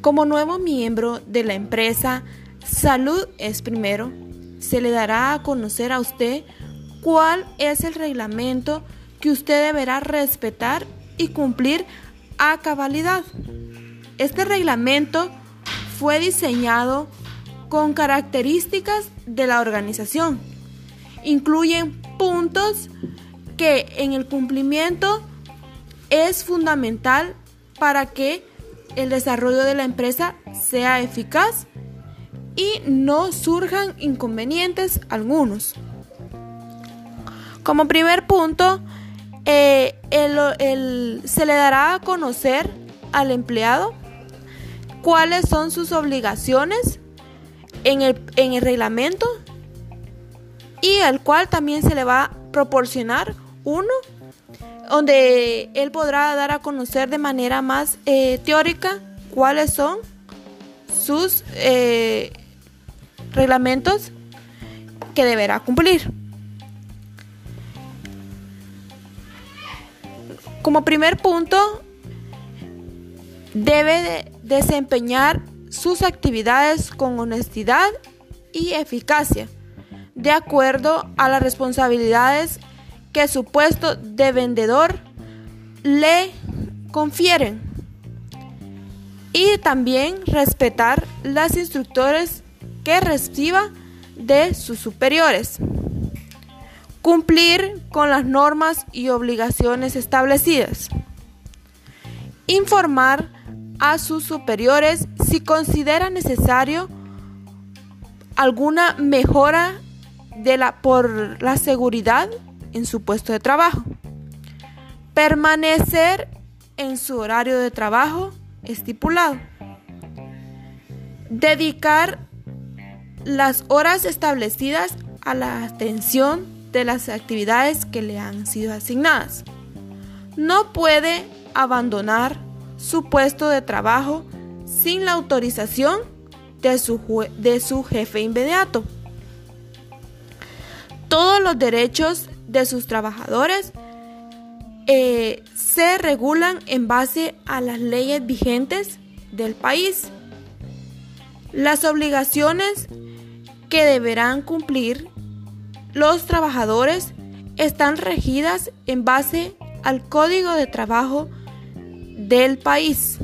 Como nuevo miembro de la empresa Salud es Primero, se le dará a conocer a usted cuál es el reglamento que usted deberá respetar y cumplir a cabalidad. Este reglamento fue diseñado con características de la organización. Incluyen puntos que en el cumplimiento es fundamental para que el desarrollo de la empresa sea eficaz y no surjan inconvenientes algunos. Como primer punto, eh, se le dará a conocer al empleado cuáles son sus obligaciones en el, en el reglamento y al cual también se le va a proporcionar uno donde él podrá dar a conocer de manera más eh, teórica cuáles son sus eh, reglamentos que deberá cumplir. Como primer punto, debe desempeñar sus actividades con honestidad y eficacia, de acuerdo a las responsabilidades que su puesto de vendedor le confieren. Y también respetar las instructores que reciba de sus superiores. Cumplir con las normas y obligaciones establecidas. Informar a sus superiores si considera necesario alguna mejora de la, por la seguridad en su puesto de trabajo. Permanecer en su horario de trabajo estipulado. Dedicar las horas establecidas a la atención de las actividades que le han sido asignadas. No puede abandonar su puesto de trabajo sin la autorización de su, de su jefe inmediato. Todos los derechos de sus trabajadores eh, se regulan en base a las leyes vigentes del país. Las obligaciones que deberán cumplir los trabajadores están regidas en base al Código de Trabajo del país.